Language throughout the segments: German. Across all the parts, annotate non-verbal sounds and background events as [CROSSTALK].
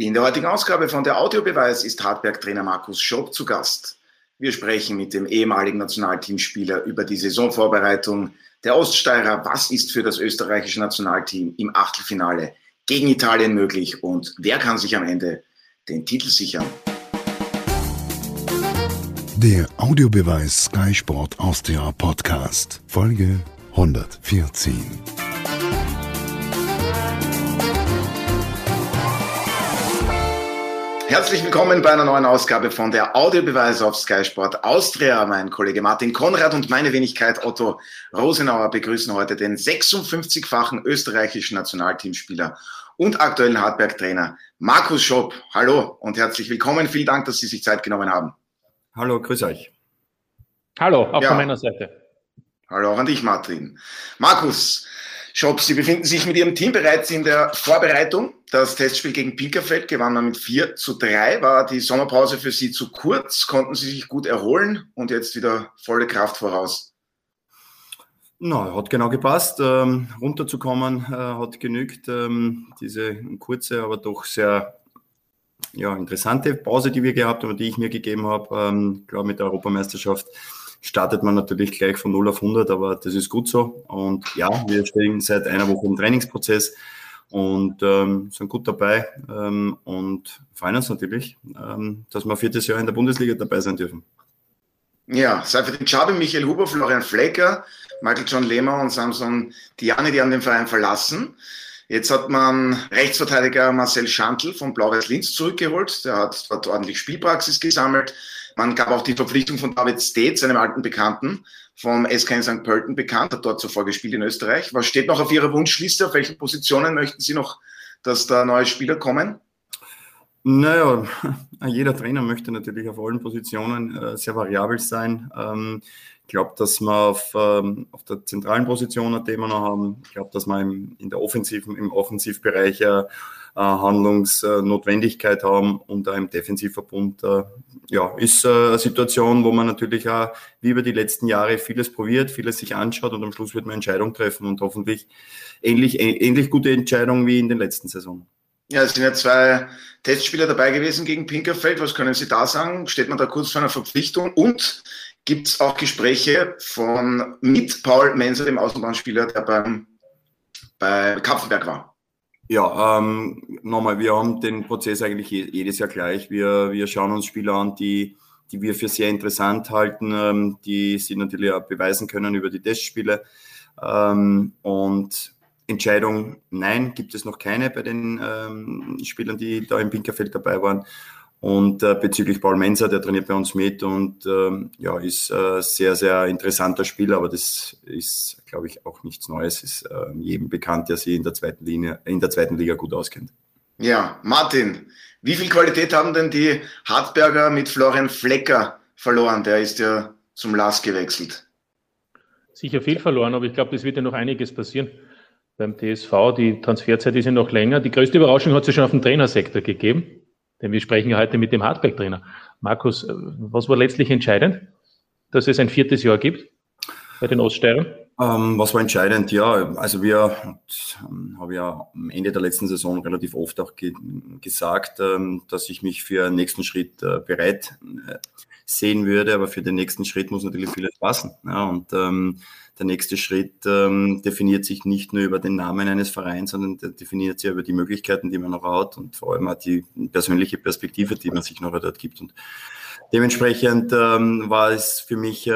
In der heutigen Ausgabe von der Audiobeweis ist Hartberg-Trainer Markus Schopp zu Gast. Wir sprechen mit dem ehemaligen Nationalteamspieler über die Saisonvorbereitung der Oststeirer. Was ist für das österreichische Nationalteam im Achtelfinale gegen Italien möglich und wer kann sich am Ende den Titel sichern? Der Audiobeweis Sky Sport Austria Podcast, Folge 114. Herzlich willkommen bei einer neuen Ausgabe von der Audiobeweis auf Sky Sport Austria. Mein Kollege Martin Konrad und meine Wenigkeit Otto Rosenauer begrüßen heute den 56-fachen österreichischen Nationalteamspieler und aktuellen Hartberg-Trainer Markus Schopp. Hallo und herzlich willkommen. Vielen Dank, dass Sie sich Zeit genommen haben. Hallo, grüß euch. Hallo, auch ja. von meiner Seite. Hallo auch an dich, Martin. Markus, Schopp, Sie befinden sich mit Ihrem Team bereits in der Vorbereitung. Das Testspiel gegen Pinkerfeld gewann man mit 4 zu 3. War die Sommerpause für Sie zu kurz? Konnten Sie sich gut erholen und jetzt wieder volle Kraft voraus? Na, hat genau gepasst. Ähm, runterzukommen äh, hat genügt. Ähm, diese kurze, aber doch sehr ja, interessante Pause, die wir gehabt haben, die ich mir gegeben habe, ähm, glaube mit der Europameisterschaft startet man natürlich gleich von 0 auf 100, aber das ist gut so. Und ja, wir stehen seit einer Woche im Trainingsprozess und ähm, sind gut dabei ähm, und freuen uns natürlich, ähm, dass wir viertes Jahr in der Bundesliga dabei sein dürfen. Ja, Seifert Chabe, Michael Huber, Florian Flecker, Michael John Lehmer und Samson Diane, die haben den Verein verlassen. Jetzt hat man Rechtsverteidiger Marcel Schantl von Blau-Weiß Linz zurückgeholt. Der hat dort ordentlich Spielpraxis gesammelt. Man gab auch die Verpflichtung von David States, einem alten Bekannten, vom SK in St. Pölten bekannt, hat dort zuvor gespielt in Österreich. Was steht noch auf Ihrer Wunschliste? Auf welchen Positionen möchten Sie noch, dass da neue Spieler kommen? Naja, [LAUGHS] jeder Trainer möchte natürlich auf allen Positionen äh, sehr variabel sein. Ähm, ich glaube, dass wir auf, ähm, auf der zentralen Position ein Thema noch haben. Ich glaube, dass wir im, in der offensiven, im Offensivbereich äh, Handlungsnotwendigkeit haben und auch im Defensivverbund äh, ja, ist äh, eine Situation, wo man natürlich auch wie über die letzten Jahre vieles probiert, vieles sich anschaut und am Schluss wird man Entscheidung treffen und hoffentlich ähnlich, ähnlich gute Entscheidungen wie in den letzten Saisonen. Ja, es sind ja zwei Testspieler dabei gewesen gegen Pinkerfeld. Was können Sie da sagen? Steht man da kurz vor einer Verpflichtung? Und gibt es auch Gespräche von mit Paul Menser, dem Außenbahnspieler, der beim, bei Kapfenberg war? Ja, ähm, nochmal, wir haben den Prozess eigentlich jedes Jahr gleich. Wir, wir schauen uns Spieler an, die, die wir für sehr interessant halten, ähm, die sie natürlich auch beweisen können über die Testspiele. Ähm, und Entscheidung, nein, gibt es noch keine bei den ähm, Spielern, die da im Pinkerfeld dabei waren. Und äh, bezüglich Paul Menser, der trainiert bei uns mit und ähm, ja, ist äh, sehr, sehr interessanter Spieler, aber das ist, glaube ich, auch nichts Neues. Ist äh, jedem bekannt, der sich in der zweiten Linie, in der zweiten Liga gut auskennt. Ja, Martin, wie viel Qualität haben denn die Hartberger mit Florian Flecker verloren? Der ist ja zum Last gewechselt. Sicher viel verloren, aber ich glaube, es wird ja noch einiges passieren beim TSV. Die Transferzeit ist ja noch länger. Die größte Überraschung hat es ja schon auf dem Trainersektor gegeben. Denn wir sprechen ja heute mit dem Hardback-Trainer. Markus, äh, was war letztlich entscheidend, dass es ein viertes Jahr gibt bei den Oststeirern? Ähm, was war entscheidend? Ja, also wir ähm, habe ja am Ende der letzten Saison relativ oft auch ge gesagt, ähm, dass ich mich für den nächsten Schritt äh, bereit äh, sehen würde, aber für den nächsten Schritt muss natürlich vieles passen. Ja, und ähm, der nächste Schritt ähm, definiert sich nicht nur über den Namen eines Vereins, sondern der definiert sich über die Möglichkeiten, die man noch hat und vor allem auch die persönliche Perspektive, die man sich noch dort gibt. Und dementsprechend ähm, war es für mich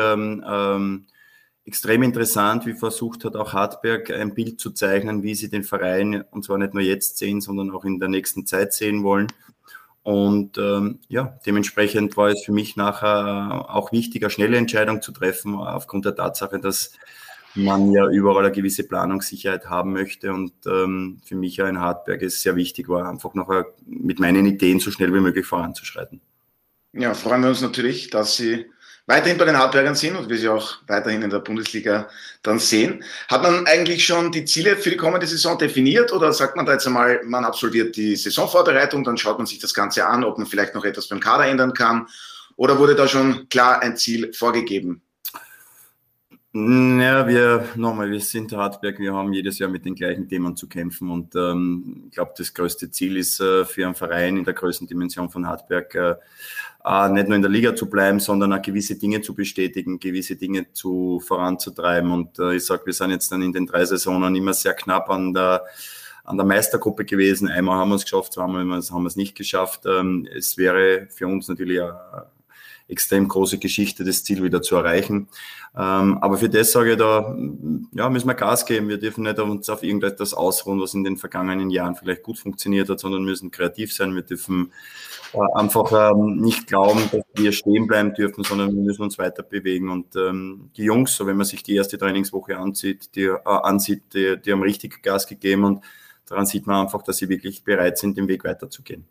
extrem interessant, wie versucht hat auch Hartberg ein Bild zu zeichnen, wie sie den Verein und zwar nicht nur jetzt sehen, sondern auch in der nächsten Zeit sehen wollen. Und ähm, ja, dementsprechend war es für mich nachher auch wichtiger, schnelle Entscheidungen zu treffen, aufgrund der Tatsache, dass man ja überall eine gewisse Planungssicherheit haben möchte. Und ähm, für mich ja in Hartberg es sehr wichtig war, einfach noch mit meinen Ideen so schnell wie möglich voranzuschreiten. Ja, freuen wir uns natürlich, dass Sie weiterhin bei den Hartbergern sind und wir sie auch weiterhin in der Bundesliga dann sehen. Hat man eigentlich schon die Ziele für die kommende Saison definiert oder sagt man da jetzt einmal, man absolviert die Saisonvorbereitung, dann schaut man sich das Ganze an, ob man vielleicht noch etwas beim Kader ändern kann oder wurde da schon klar ein Ziel vorgegeben? Ja, wir nochmal, wir sind Hartberg, wir haben jedes Jahr mit den gleichen Themen zu kämpfen und ähm, ich glaube, das größte Ziel ist äh, für einen Verein in der Größendimension von Hartberg äh, äh, nicht nur in der Liga zu bleiben, sondern auch gewisse Dinge zu bestätigen, gewisse Dinge zu voranzutreiben. Und äh, ich sage, wir sind jetzt dann in den drei Saisonen immer sehr knapp an der an der Meistergruppe gewesen. Einmal haben wir es geschafft, zweimal haben wir es nicht geschafft. Ähm, es wäre für uns natürlich ein extrem große Geschichte, das Ziel wieder zu erreichen. Ähm, aber für das sage ich da, ja, müssen wir Gas geben. Wir dürfen nicht uns auf irgendetwas ausruhen, was in den vergangenen Jahren vielleicht gut funktioniert hat, sondern müssen kreativ sein. Wir dürfen äh, einfach ähm, nicht glauben, dass wir stehen bleiben dürfen, sondern wir müssen uns weiter bewegen. Und ähm, die Jungs, so wenn man sich die erste Trainingswoche ansieht, die, äh, ansieht, die, die haben richtig Gas gegeben und daran sieht man einfach, dass sie wirklich bereit sind, den Weg weiterzugehen.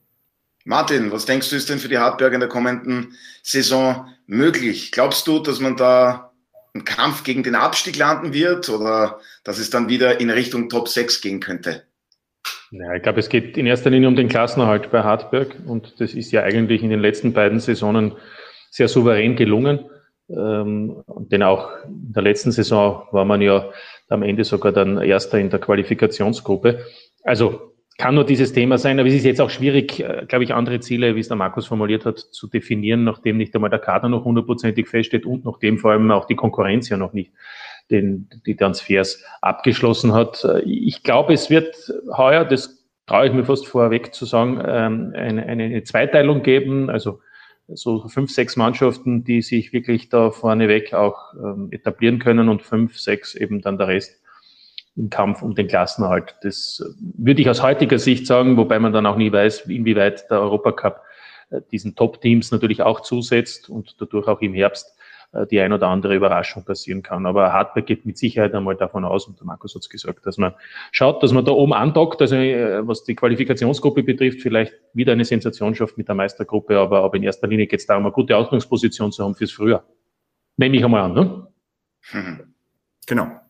Martin, was denkst du, ist denn für die Hartberg in der kommenden Saison möglich? Glaubst du, dass man da einen Kampf gegen den Abstieg landen wird oder dass es dann wieder in Richtung Top 6 gehen könnte? Ja, ich glaube, es geht in erster Linie um den Klassenerhalt bei Hartberg und das ist ja eigentlich in den letzten beiden Saisonen sehr souverän gelungen. Ähm, denn auch in der letzten Saison war man ja am Ende sogar dann Erster in der Qualifikationsgruppe. Also kann nur dieses Thema sein, aber es ist jetzt auch schwierig, äh, glaube ich, andere Ziele, wie es der Markus formuliert hat, zu definieren, nachdem nicht einmal der Kader noch hundertprozentig feststeht und nachdem vor allem auch die Konkurrenz ja noch nicht den, die Transfers abgeschlossen hat. Äh, ich glaube, es wird heuer, das traue ich mir fast vorweg zu sagen, ähm, eine, eine Zweiteilung geben, also so fünf, sechs Mannschaften, die sich wirklich da vorneweg auch ähm, etablieren können und fünf, sechs eben dann der Rest im Kampf um den Klassenerhalt. Das würde ich aus heutiger Sicht sagen, wobei man dann auch nie weiß, inwieweit der Europacup äh, diesen Top-Teams natürlich auch zusetzt und dadurch auch im Herbst äh, die ein oder andere Überraschung passieren kann. Aber Hartberg geht mit Sicherheit einmal davon aus, und der Markus hat es gesagt, dass man schaut, dass man da oben andockt, also äh, was die Qualifikationsgruppe betrifft, vielleicht wieder eine Sensation schafft mit der Meistergruppe, aber, aber in erster Linie geht es darum, eine gute Ausgangsposition zu haben fürs Frühjahr. Nehme ich einmal an, ne? Mhm. Genau.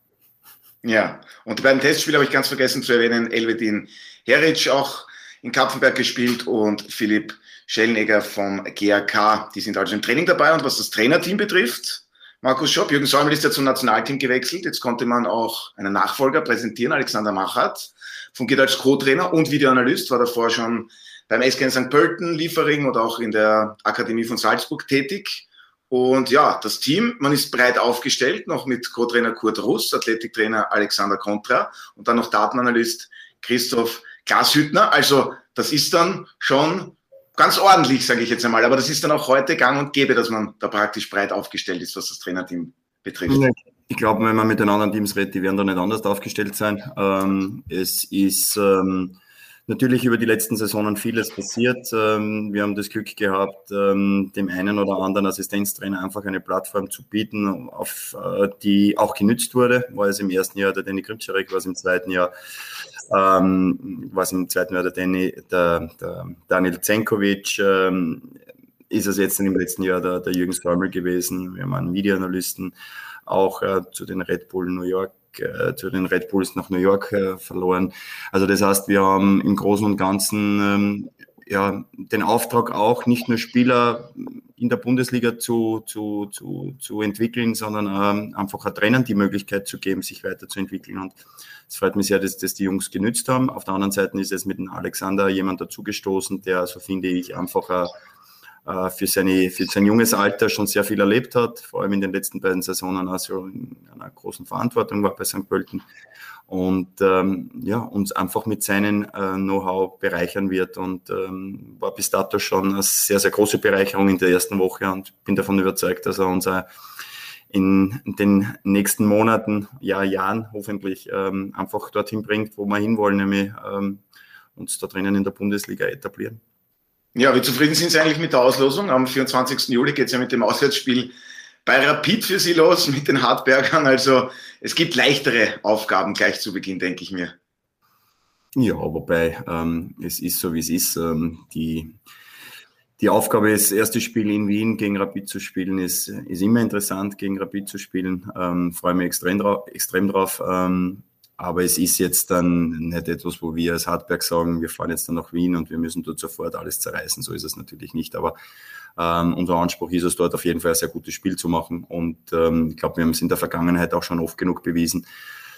Ja, und beim Testspiel habe ich ganz vergessen zu erwähnen, Elvedin Heric auch in Kapfenberg gespielt und Philipp Schellnegger vom GRK. Die sind also im Training dabei. Und was das Trainerteam betrifft, Markus Schopp, Jürgen Säumel ist ja zum Nationalteam gewechselt. Jetzt konnte man auch einen Nachfolger präsentieren, Alexander Machat, fungiert als Co-Trainer und Videoanalyst, war davor schon beim SK St. Pölten, Liefering und auch in der Akademie von Salzburg tätig. Und ja, das Team, man ist breit aufgestellt, noch mit Co-Trainer Kurt Russ, Athletiktrainer Alexander Contra und dann noch Datenanalyst Christoph Glashüttner. Also das ist dann schon ganz ordentlich, sage ich jetzt einmal. Aber das ist dann auch heute gang und gäbe, dass man da praktisch breit aufgestellt ist, was das Trainerteam betrifft. Ich glaube, wenn man mit den anderen Teams redet, die werden da nicht anders aufgestellt sein. Ähm, es ist ähm, natürlich über die letzten Saisonen vieles passiert. Ähm, wir haben das Glück gehabt, ähm, dem einen oder anderen Assistenztrainer einfach eine Plattform zu bieten, auf äh, die auch genützt wurde. War es im ersten Jahr der Danny Grimczarek, war es im zweiten Jahr ähm, was im zweiten Jahr der, Danny, der, der Daniel Zenkovic, ist es jetzt im letzten Jahr der, der Jürgen Stormel gewesen. Wir haben einen Videoanalysten auch äh, zu den Red Bull New York zu den Red Bulls nach New York äh, verloren. Also das heißt, wir haben im Großen und Ganzen ähm, ja, den Auftrag auch, nicht nur Spieler in der Bundesliga zu, zu, zu, zu entwickeln, sondern ähm, einfach auch Trainern die Möglichkeit zu geben, sich weiterzuentwickeln. Und es freut mich sehr, dass das die Jungs genützt haben. Auf der anderen Seite ist es mit dem Alexander jemand dazugestoßen, der, so finde ich, einfach äh, äh, für, seine, für sein junges Alter schon sehr viel erlebt hat, vor allem in den letzten beiden Saisonen also in einer großen Verantwortung war bei St. Pölten und ähm, ja, uns einfach mit seinem äh, Know-how bereichern wird und ähm, war bis dato schon eine sehr, sehr große Bereicherung in der ersten Woche und bin davon überzeugt, dass er unser in den nächsten Monaten, ja, Jahren hoffentlich ähm, einfach dorthin bringt, wo wir hinwollen, nämlich ähm, uns da drinnen in der Bundesliga etablieren. Ja, wie zufrieden sind Sie eigentlich mit der Auslosung? Am 24. Juli geht es ja mit dem Auswärtsspiel bei Rapid für Sie los, mit den Hartbergern. Also es gibt leichtere Aufgaben gleich zu Beginn, denke ich mir. Ja, wobei ähm, es ist so, wie es ist. Ähm, die, die Aufgabe, das erste Spiel in Wien gegen Rapid zu spielen, ist, ist immer interessant, gegen Rapid zu spielen. Ähm, freue mich extrem. Extrem drauf. Ähm, aber es ist jetzt dann nicht etwas, wo wir als Hartberg sagen, wir fahren jetzt dann nach Wien und wir müssen dort sofort alles zerreißen. So ist es natürlich nicht. Aber ähm, unser Anspruch ist es, dort auf jeden Fall ein sehr gutes Spiel zu machen. Und ähm, ich glaube, wir haben es in der Vergangenheit auch schon oft genug bewiesen,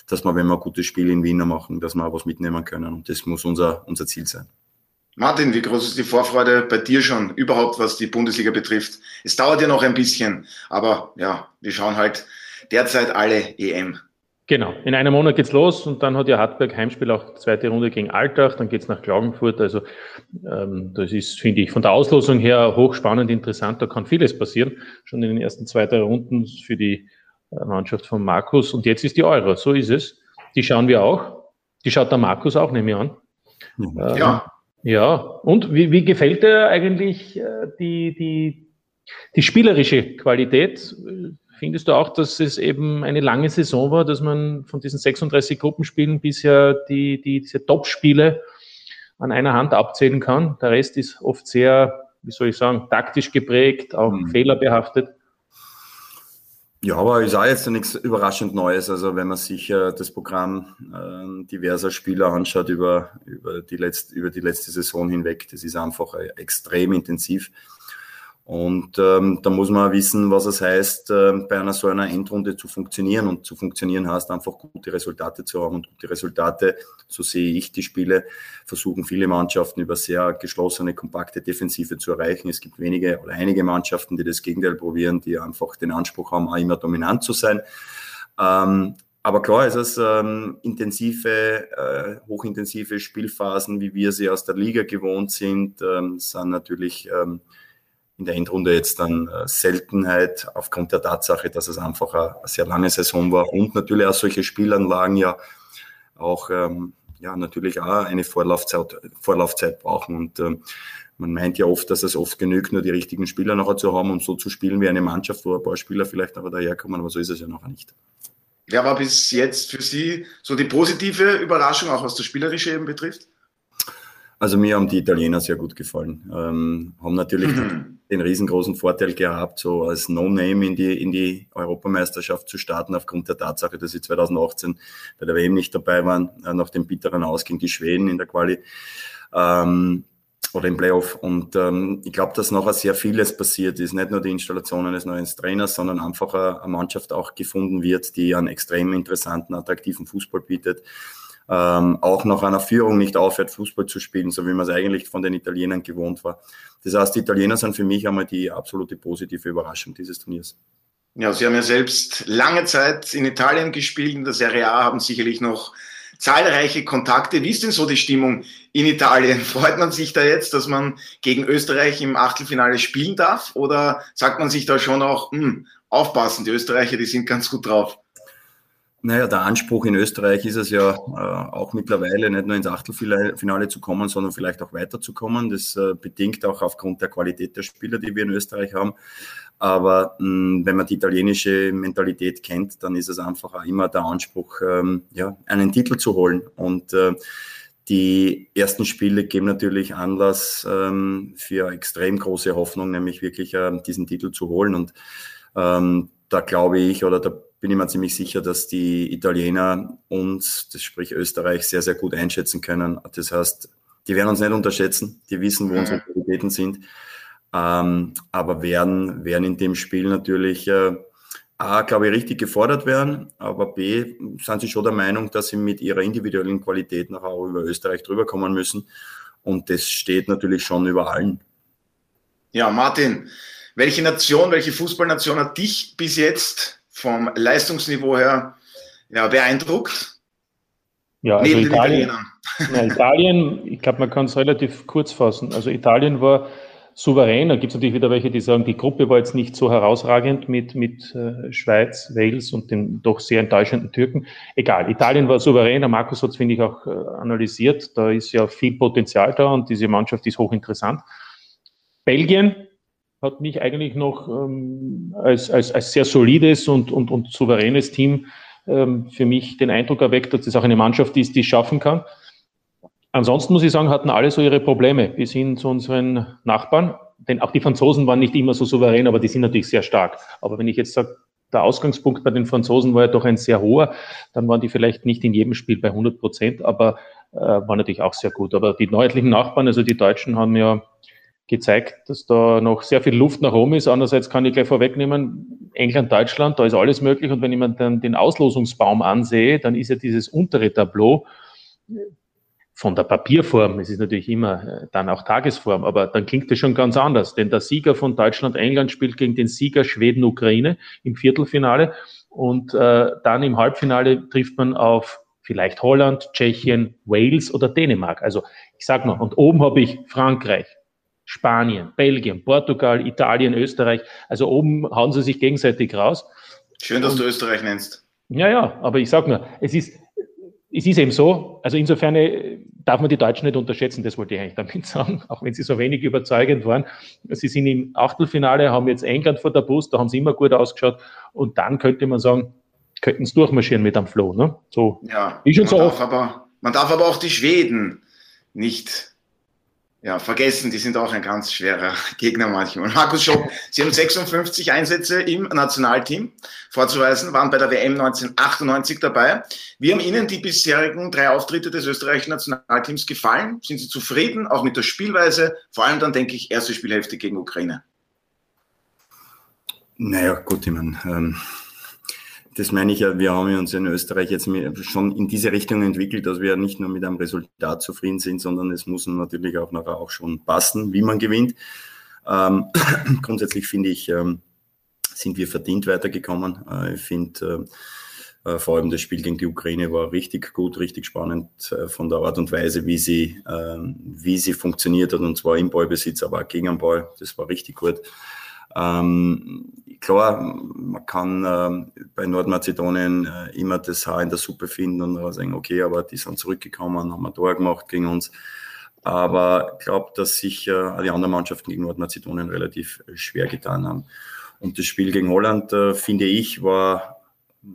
dass wir, wenn wir ein gutes Spiel in Wien machen, dass wir auch was mitnehmen können. Und das muss unser, unser Ziel sein. Martin, wie groß ist die Vorfreude bei dir schon überhaupt, was die Bundesliga betrifft? Es dauert ja noch ein bisschen, aber ja, wir schauen halt derzeit alle EM. Genau, in einem Monat geht's los und dann hat ja Hartberg Heimspiel auch zweite Runde gegen Altach, dann geht's nach Klagenfurt. Also ähm, das ist, finde ich, von der Auslosung her hochspannend, interessant. Da kann vieles passieren, schon in den ersten zwei, drei Runden für die äh, Mannschaft von Markus. Und jetzt ist die Euro, so ist es. Die schauen wir auch. Die schaut der Markus auch, nehme ich an. Ja. Ähm, ja, und wie, wie gefällt dir eigentlich äh, die, die, die spielerische Qualität? Findest du auch, dass es eben eine lange Saison war, dass man von diesen 36 Gruppenspielen bisher die, die, diese Top-Spiele an einer Hand abzählen kann? Der Rest ist oft sehr, wie soll ich sagen, taktisch geprägt, auch mhm. fehlerbehaftet. Ja, aber ist auch jetzt nichts überraschend Neues. Also wenn man sich äh, das Programm äh, diverser Spieler anschaut über, über, die letzte, über die letzte Saison hinweg, das ist einfach äh, extrem intensiv. Und ähm, da muss man wissen, was es heißt, äh, bei einer so einer Endrunde zu funktionieren. Und zu funktionieren heißt einfach gute Resultate zu haben. Und gute Resultate, so sehe ich die Spiele, versuchen viele Mannschaften über sehr geschlossene, kompakte Defensive zu erreichen. Es gibt wenige oder einige Mannschaften, die das Gegenteil probieren, die einfach den Anspruch haben, auch immer dominant zu sein. Ähm, aber klar ist es ähm, intensive, äh, hochintensive Spielphasen, wie wir sie aus der Liga gewohnt sind, ähm, sind natürlich ähm, in der Endrunde jetzt dann äh, Seltenheit aufgrund der Tatsache, dass es einfach eine, sehr lange Saison war und natürlich auch solche Spielanlagen ja auch ähm, ja natürlich auch eine Vorlaufzeit, Vorlaufzeit brauchen und ähm, man meint ja oft, dass es oft genügt, nur die richtigen Spieler nachher zu haben, um so zu spielen wie eine Mannschaft, wo ein paar Spieler vielleicht aber daherkommen, aber so ist es ja nachher nicht. Wer war bis jetzt für Sie so die positive Überraschung, auch was das Spielerische eben betrifft? Also mir haben die Italiener sehr gut gefallen. Ähm, haben natürlich mhm. den riesengroßen Vorteil gehabt, so als No-Name in die, in die Europameisterschaft zu starten, aufgrund der Tatsache, dass sie 2018 bei der WM nicht dabei waren, äh, nach dem bitteren Aus gegen die Schweden in der Quali ähm, oder im Playoff. Und ähm, ich glaube, dass nachher sehr vieles passiert ist. Nicht nur die Installation eines neuen Trainers, sondern einfach eine, eine Mannschaft auch gefunden wird, die einen extrem interessanten, attraktiven Fußball bietet ähm, auch nach einer Führung nicht aufhört, Fußball zu spielen, so wie man es eigentlich von den Italienern gewohnt war. Das heißt, die Italiener sind für mich einmal die absolute positive Überraschung dieses Turniers. Ja, Sie haben ja selbst lange Zeit in Italien gespielt, in der Serie A, haben sicherlich noch zahlreiche Kontakte. Wie ist denn so die Stimmung in Italien? [LAUGHS] Freut man sich da jetzt, dass man gegen Österreich im Achtelfinale spielen darf? Oder sagt man sich da schon auch, hm, aufpassen, die Österreicher, die sind ganz gut drauf? Naja, der Anspruch in Österreich ist es ja äh, auch mittlerweile nicht nur ins Achtelfinale zu kommen, sondern vielleicht auch weiterzukommen. Das äh, bedingt auch aufgrund der Qualität der Spieler, die wir in Österreich haben. Aber mh, wenn man die italienische Mentalität kennt, dann ist es einfach auch immer der Anspruch, ähm, ja, einen Titel zu holen. Und äh, die ersten Spiele geben natürlich Anlass ähm, für extrem große Hoffnung, nämlich wirklich äh, diesen Titel zu holen. Und ähm, da glaube ich oder da bin ich mir ziemlich sicher, dass die Italiener uns, das sprich Österreich, sehr, sehr gut einschätzen können. Das heißt, die werden uns nicht unterschätzen, die wissen, wo mhm. unsere Prioritäten sind, ähm, aber werden, werden in dem Spiel natürlich äh, A, glaube ich, richtig gefordert werden, aber B, sind sie schon der Meinung, dass sie mit ihrer individuellen Qualität nachher auch über Österreich drüber kommen müssen. Und das steht natürlich schon über allen. Ja, Martin, welche Nation, welche Fußballnation hat dich bis jetzt vom Leistungsniveau her ja, beeindruckt? Ja, also Neben Italien, ja, [LAUGHS] Italien, ich glaube, man kann es relativ kurz fassen. Also Italien war souverän. Da gibt es natürlich wieder welche, die sagen, die Gruppe war jetzt nicht so herausragend mit, mit äh, Schweiz, Wales und den doch sehr enttäuschenden Türken. Egal, Italien war souverän. Der Markus hat es, finde ich, auch äh, analysiert. Da ist ja viel Potenzial da und diese Mannschaft ist hochinteressant. Belgien hat mich eigentlich noch ähm, als, als, als sehr solides und, und, und souveränes Team ähm, für mich den Eindruck erweckt, dass das auch eine Mannschaft ist, die es schaffen kann. Ansonsten muss ich sagen, hatten alle so ihre Probleme bis hin zu unseren Nachbarn. Denn auch die Franzosen waren nicht immer so souverän, aber die sind natürlich sehr stark. Aber wenn ich jetzt sage, der Ausgangspunkt bei den Franzosen war ja doch ein sehr hoher. Dann waren die vielleicht nicht in jedem Spiel bei 100 Prozent, aber äh, war natürlich auch sehr gut. Aber die nördlichen Nachbarn, also die Deutschen, haben ja gezeigt, dass da noch sehr viel Luft nach oben ist. Andererseits kann ich gleich vorwegnehmen, England, Deutschland, da ist alles möglich. Und wenn ich mir dann den Auslosungsbaum ansehe, dann ist ja dieses untere Tableau von der Papierform, es ist natürlich immer äh, dann auch Tagesform, aber dann klingt das schon ganz anders, denn der Sieger von Deutschland-England spielt gegen den Sieger Schweden-Ukraine im Viertelfinale und äh, dann im Halbfinale trifft man auf vielleicht Holland, Tschechien, Wales oder Dänemark. Also ich sag mal, und oben habe ich Frankreich, Spanien, Belgien, Portugal, Italien, Österreich. Also oben hauen sie sich gegenseitig raus. Schön, dass du Österreich nennst. Ja, ja, aber ich sag nur, es ist, es ist eben so, also insofern äh, darf man die Deutschen nicht unterschätzen, das wollte ich eigentlich damit [LAUGHS] sagen, auch wenn sie so wenig überzeugend waren. Sie sind im Achtelfinale, haben jetzt England vor der Brust, da haben sie immer gut ausgeschaut und dann könnte man sagen, könnten es durchmarschieren mit am Floh. Ne? So, ja, ist schon so. Darf aber, man darf aber auch die Schweden nicht ja, vergessen, die sind auch ein ganz schwerer [LAUGHS] Gegner manchmal. Markus Schopp, Sie haben 56 Einsätze im Nationalteam vorzuweisen, waren bei der WM 1998 dabei. Wie haben Ihnen die bisherigen drei Auftritte des österreichischen Nationalteams gefallen? Sind Sie zufrieden, auch mit der Spielweise? Vor allem dann denke ich, erste Spielhälfte gegen Ukraine. Naja, gut, ich meine, ähm, das meine ich ja, wir haben uns in Österreich jetzt schon in diese Richtung entwickelt, dass wir nicht nur mit einem Resultat zufrieden sind, sondern es muss natürlich auch nachher auch schon passen, wie man gewinnt. Ähm, [COUGHS] grundsätzlich finde ich, ähm, sind wir verdient weitergekommen. Äh, ich finde, äh, äh, vor allem das Spiel gegen die Ukraine war richtig gut, richtig spannend äh, von der Art und Weise, wie sie, ähm, wie sie funktioniert hat, und zwar im Ballbesitz, aber auch gegen den Ball. Das war richtig gut. Ähm, klar, man kann äh, bei Nordmazedonien äh, immer das Haar in der Suppe finden und sagen, okay, aber die sind zurückgekommen, haben ein Tor gemacht gegen uns. Aber ich glaube, dass sich äh, die anderen Mannschaften gegen Nordmazedonien relativ schwer getan haben. Und das Spiel gegen Holland, äh, finde ich, war,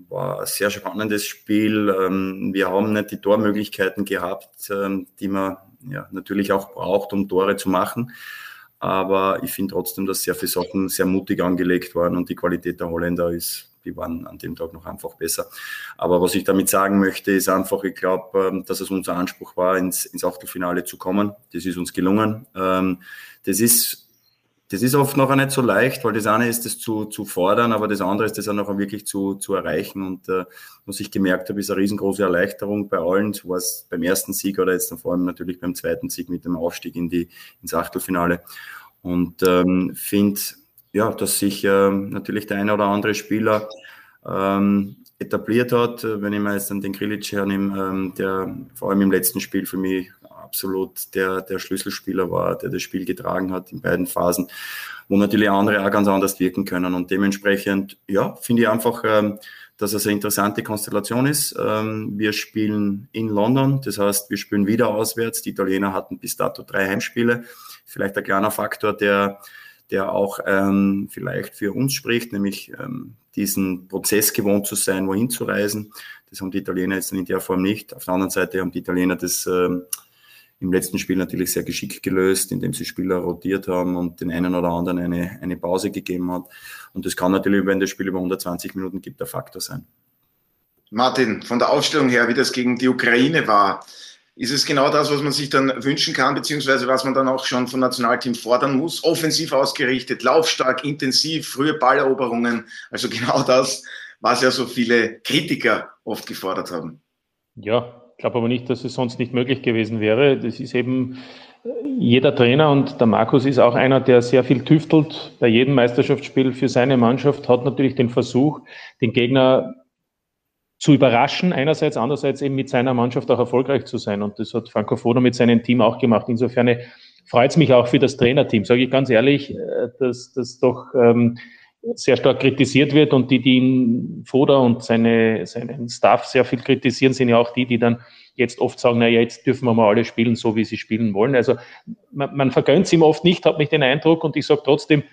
war ein sehr spannendes Spiel. Ähm, wir haben nicht die Tormöglichkeiten gehabt, ähm, die man ja, natürlich auch braucht, um Tore zu machen. Aber ich finde trotzdem, dass sehr viele Sachen sehr mutig angelegt waren und die Qualität der Holländer ist, die waren an dem Tag noch einfach besser. Aber was ich damit sagen möchte, ist einfach, ich glaube, ähm, dass es unser Anspruch war, ins, ins Achtelfinale zu kommen. Das ist uns gelungen. Ähm, das ist das ist oft noch nicht so leicht, weil das eine ist, das zu, zu fordern, aber das andere ist, das auch noch wirklich zu, zu erreichen. Und äh, was ich gemerkt habe, ist eine riesengroße Erleichterung bei allen. So war beim ersten Sieg oder jetzt vor allem natürlich beim zweiten Sieg mit dem Aufstieg in die, ins Achtelfinale. Und ähm, finde, ja, dass sich äh, natürlich der eine oder andere Spieler ähm, etabliert hat. Wenn ich mir jetzt dann den Grilic hernehme, ähm, der vor allem im letzten Spiel für mich absolut der, der Schlüsselspieler war, der das Spiel getragen hat in beiden Phasen, wo natürlich andere auch ganz anders wirken können. Und dementsprechend, ja, finde ich einfach, ähm, dass es eine interessante Konstellation ist. Ähm, wir spielen in London, das heißt, wir spielen wieder auswärts. Die Italiener hatten bis dato drei Heimspiele. Vielleicht ein kleiner Faktor, der, der auch ähm, vielleicht für uns spricht, nämlich ähm, diesen Prozess gewohnt zu sein, wohin zu reisen. Das haben die Italiener jetzt in der Form nicht. Auf der anderen Seite haben die Italiener das ähm, im letzten Spiel natürlich sehr geschickt gelöst, indem sie Spieler rotiert haben und den einen oder anderen eine, eine Pause gegeben hat. Und das kann natürlich, wenn das Spiel über 120 Minuten gibt, der Faktor sein. Martin, von der Aufstellung her, wie das gegen die Ukraine war, ist es genau das, was man sich dann wünschen kann, beziehungsweise was man dann auch schon vom Nationalteam fordern muss? Offensiv ausgerichtet, laufstark, intensiv, frühe Balleroberungen, also genau das, was ja so viele Kritiker oft gefordert haben. Ja, glaube aber nicht, dass es sonst nicht möglich gewesen wäre. Das ist eben jeder Trainer und der Markus ist auch einer, der sehr viel tüftelt bei jedem Meisterschaftsspiel für seine Mannschaft, hat natürlich den Versuch, den Gegner zu überraschen, einerseits, andererseits eben mit seiner Mannschaft auch erfolgreich zu sein. Und das hat Franco Foda mit seinem Team auch gemacht. Insofern freut es mich auch für das Trainerteam, sage ich ganz ehrlich, äh, dass das doch ähm, sehr stark kritisiert wird und die, die ihn Foda und seine, seinen Staff sehr viel kritisieren, sind ja auch die, die dann jetzt oft sagen, na ja, jetzt dürfen wir mal alle spielen, so wie sie spielen wollen. Also man, man vergönnt es ihm oft nicht, hat mich den Eindruck und ich sage trotzdem,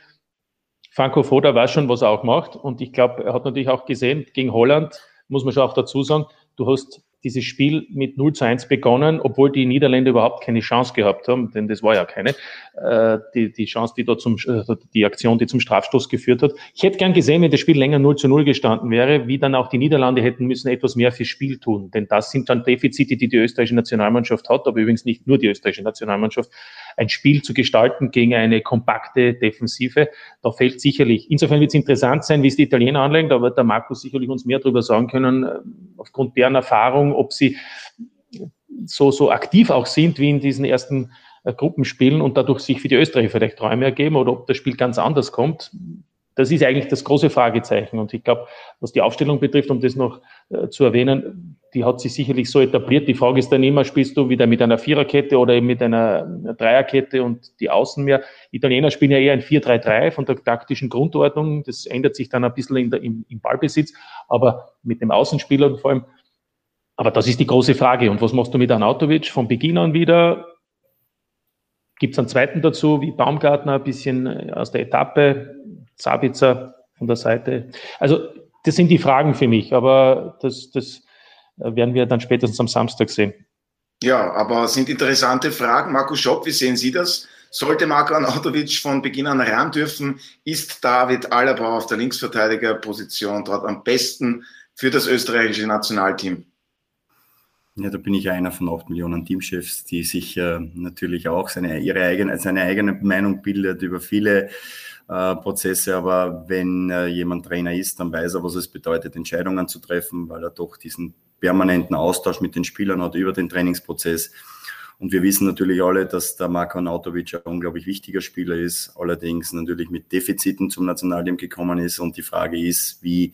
Franco Foda weiß schon, was er auch macht und ich glaube, er hat natürlich auch gesehen, gegen Holland, muss man schon auch dazu sagen, du hast dieses Spiel mit 0 zu 1 begonnen, obwohl die Niederländer überhaupt keine Chance gehabt haben, denn das war ja keine, äh, die, die Chance, die da zum, äh, die Aktion, die zum Strafstoß geführt hat. Ich hätte gern gesehen, wenn das Spiel länger 0 zu 0 gestanden wäre, wie dann auch die Niederlande hätten müssen etwas mehr fürs Spiel tun, denn das sind dann Defizite, die die österreichische Nationalmannschaft hat, aber übrigens nicht nur die österreichische Nationalmannschaft, ein Spiel zu gestalten gegen eine kompakte Defensive, da fällt sicherlich, insofern wird es interessant sein, wie es die Italiener anlegen, da wird der Markus sicherlich uns mehr darüber sagen können, äh, aufgrund deren Erfahrung, ob sie so, so aktiv auch sind wie in diesen ersten äh, Gruppenspielen und dadurch sich für die Österreicher vielleicht Träume ergeben oder ob das Spiel ganz anders kommt. Das ist eigentlich das große Fragezeichen. Und ich glaube, was die Aufstellung betrifft, um das noch äh, zu erwähnen, die hat sich sicherlich so etabliert. Die Frage ist dann immer, spielst du wieder mit einer Viererkette oder eben mit einer, Dreierkette und die Außen mehr? Italiener spielen ja eher ein 4-3-3 von der taktischen Grundordnung. Das ändert sich dann ein bisschen der, im, im Ballbesitz, aber mit dem Außenspieler vor allem. Aber das ist die große Frage. Und was machst du mit Anautovic von Beginn an wieder? Gibt es einen zweiten dazu, wie Baumgartner, ein bisschen aus der Etappe? Sabitzer von der Seite. Also das sind die Fragen für mich, aber das, das werden wir dann spätestens am Samstag sehen. Ja, aber sind interessante Fragen. Markus Schopp, wie sehen Sie das? Sollte Marco Anatovic von Beginn an ran dürfen, ist David Alaba auf der Linksverteidigerposition dort am besten für das österreichische Nationalteam? Ja, da bin ich einer von acht Millionen Teamchefs, die sich äh, natürlich auch seine, ihre eigene, seine eigene Meinung bildet über viele äh, Prozesse, aber wenn äh, jemand Trainer ist, dann weiß er, was es bedeutet, Entscheidungen zu treffen, weil er doch diesen permanenten Austausch mit den Spielern hat über den Trainingsprozess. Und wir wissen natürlich alle, dass der Marko Nautovic ein unglaublich wichtiger Spieler ist, allerdings natürlich mit Defiziten zum Nationalteam gekommen ist. Und die Frage ist, wie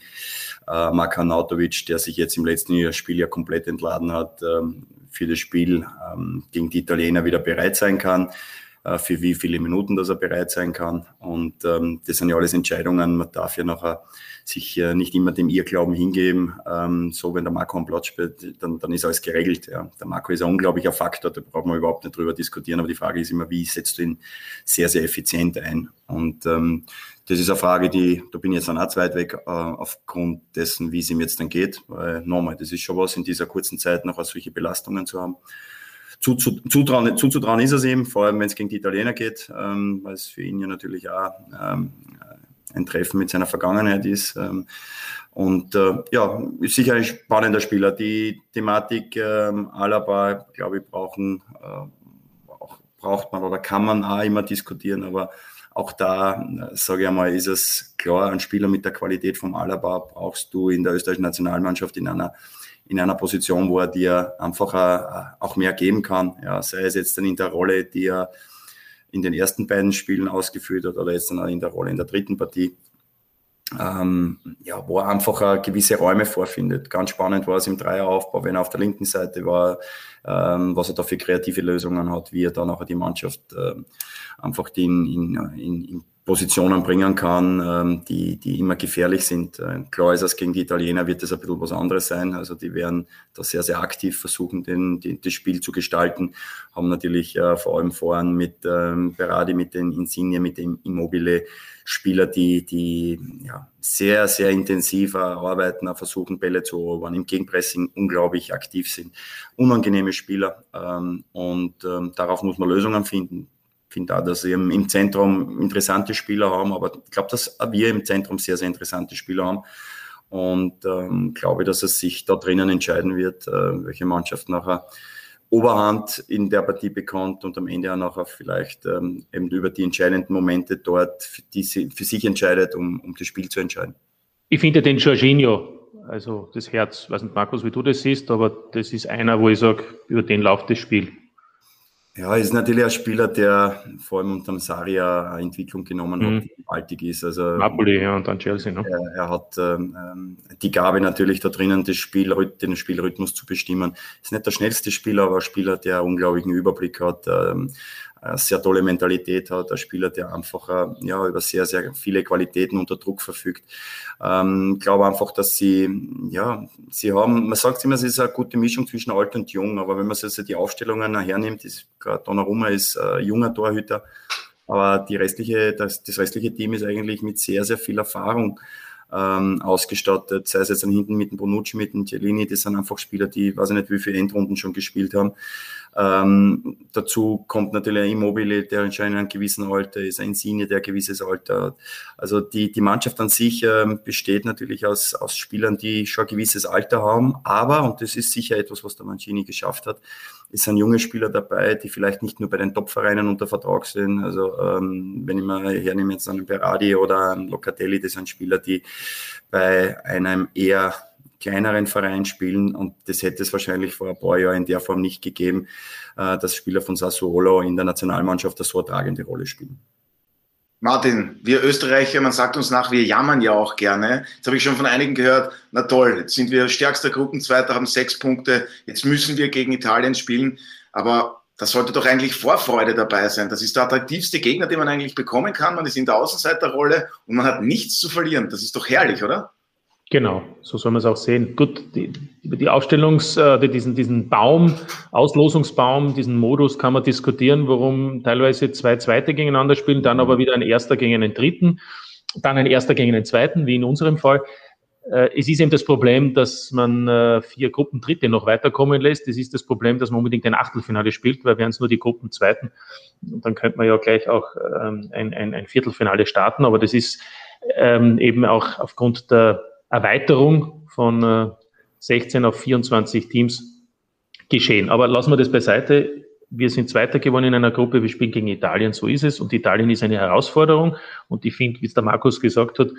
äh, Marko Nautovic, der sich jetzt im letzten Spiel ja komplett entladen hat, ähm, für das Spiel ähm, gegen die Italiener wieder bereit sein kann. Äh, für wie viele Minuten, dass er bereit sein kann. Und ähm, das sind ja alles Entscheidungen. Man darf ja nachher sich äh, nicht immer dem Irrglauben hingeben. Ähm, so, wenn der Marco am Platz spielt, dann, dann ist alles geregelt. Ja. Der Marco ist ein unglaublicher Faktor, da braucht man überhaupt nicht drüber diskutieren. Aber die Frage ist immer, wie setzt du ihn sehr, sehr effizient ein? Und ähm, das ist eine Frage, die, da bin ich jetzt dann auch weit weg, äh, aufgrund dessen, wie es ihm jetzt dann geht. Weil nochmal, das ist schon was in dieser kurzen Zeit noch solche Belastungen zu haben zuzutrauen, zuzutrauen ist es ihm, vor allem wenn es gegen die Italiener geht, ähm, weil es für ihn ja natürlich auch ähm, ein Treffen mit seiner Vergangenheit ist. Ähm, und äh, ja, ist sicher ein spannender Spieler. Die Thematik ähm, Alaba, glaube ich, brauchen, äh, auch, braucht man oder kann man auch immer diskutieren, aber auch da, äh, sage ich einmal, ist es klar, ein Spieler mit der Qualität vom Alaba brauchst du in der österreichischen Nationalmannschaft in einer in einer Position, wo er dir einfach äh, auch mehr geben kann. Ja, sei es jetzt dann in der Rolle, die er in den ersten beiden Spielen ausgeführt hat oder jetzt dann in der Rolle in der dritten Partie. Ähm, ja, wo er einfach äh, gewisse Räume vorfindet. Ganz spannend war es im Dreieraufbau, wenn er auf der linken Seite war, ähm, was er da für kreative Lösungen hat, wie er dann auch die Mannschaft äh, einfach in, in, in, in Positionen bringen kann, ähm, die, die immer gefährlich sind. Äh, klar ist gegen die Italiener wird das ein bisschen was anderes sein. Also die werden da sehr, sehr aktiv versuchen, den, den, das Spiel zu gestalten. Haben natürlich äh, vor allem voran mit ähm, Berardi, mit den Insigne, mit dem Immobile Spieler, die, die ja, sehr, sehr intensiv arbeiten, versuchen Bälle zu erobern, im Gegenpressing unglaublich aktiv sind. Unangenehme Spieler ähm, und ähm, darauf muss man Lösungen finden finde auch, dass wir im Zentrum interessante Spieler haben, aber ich glaube, dass wir im Zentrum sehr, sehr interessante Spieler haben. Und ähm, glaube, dass es sich da drinnen entscheiden wird, äh, welche Mannschaft nachher Oberhand in der Partie bekommt und am Ende auch nachher vielleicht ähm, eben über die entscheidenden Momente dort für, die, für sich entscheidet, um, um das Spiel zu entscheiden. Ich finde den Jorginho, also das Herz, weiß nicht, Markus, wie du das siehst, aber das ist einer, wo ich sage, über den läuft das Spiel. Ja, ist natürlich ein Spieler, der vor allem unter Saria eine Entwicklung genommen hat, mhm. die gewaltig ist. Also, Napoli, ja, und dann Chelsea. Ne? Er, er hat ähm, die Gabe natürlich da drinnen, das Spiel, den Spielrhythmus zu bestimmen. Ist nicht der schnellste Spieler, aber ein Spieler, der unglaublichen Überblick hat, ähm, sehr tolle Mentalität hat, ein Spieler, der einfach äh, ja, über sehr, sehr viele Qualitäten unter Druck verfügt. Ähm, glaube einfach, dass sie, ja, sie haben, man sagt immer, es ist eine gute Mischung zwischen alt und jung, aber wenn man sich also die Aufstellungen hernimmt, ist gerade Donnarumma ist ein junger Torhüter, aber die restliche, das, das restliche Team ist eigentlich mit sehr, sehr viel Erfahrung ähm, ausgestattet, sei es jetzt dann hinten mit dem Bonucci, mit dem Cielini, das sind einfach Spieler, die, weiß ich nicht, wie viele Endrunden schon gespielt haben. Ähm, dazu kommt natürlich ein Immobile, der anscheinend ein gewissen Alter ist, ein Insigne, der ein gewisses Alter hat. Also die, die Mannschaft an sich ähm, besteht natürlich aus, aus Spielern, die schon ein gewisses Alter haben, aber, und das ist sicher etwas, was der Mancini geschafft hat, es sind junge Spieler dabei, die vielleicht nicht nur bei den Top-Vereinen unter Vertrag sind. Also ähm, wenn ich mal hernehme jetzt einen Berardi oder einen Locatelli, das sind Spieler, die bei einem eher kleineren Verein spielen und das hätte es wahrscheinlich vor ein paar Jahren in der Form nicht gegeben, äh, dass Spieler von Sassuolo in der Nationalmannschaft eine so tragende Rolle spielen. Martin, wir Österreicher, man sagt uns nach, wir jammern ja auch gerne. Jetzt habe ich schon von einigen gehört, na toll, jetzt sind wir stärkster Gruppenzweiter, haben sechs Punkte, jetzt müssen wir gegen Italien spielen. Aber da sollte doch eigentlich Vorfreude dabei sein. Das ist der attraktivste Gegner, den man eigentlich bekommen kann. Man ist in der Außenseiterrolle und man hat nichts zu verlieren. Das ist doch herrlich, oder? Genau, so soll man es auch sehen. Gut, die, über die Ausstellungs-, äh, diesen, diesen Baum, Auslosungsbaum, diesen Modus kann man diskutieren, warum teilweise zwei Zweite gegeneinander spielen, dann aber wieder ein Erster gegen einen Dritten, dann ein Erster gegen einen Zweiten, wie in unserem Fall. Äh, es ist eben das Problem, dass man äh, vier Gruppen Dritte noch weiterkommen lässt. Es ist das Problem, dass man unbedingt ein Achtelfinale spielt, weil wären es nur die Gruppen Zweiten. Dann könnte man ja gleich auch ähm, ein, ein, ein Viertelfinale starten, aber das ist ähm, eben auch aufgrund der Erweiterung von 16 äh, auf 24 Teams geschehen. Aber lassen wir das beiseite. Wir sind Zweiter geworden in einer Gruppe, wir spielen gegen Italien, so ist es. Und Italien ist eine Herausforderung. Und ich finde, wie es der Markus gesagt hat,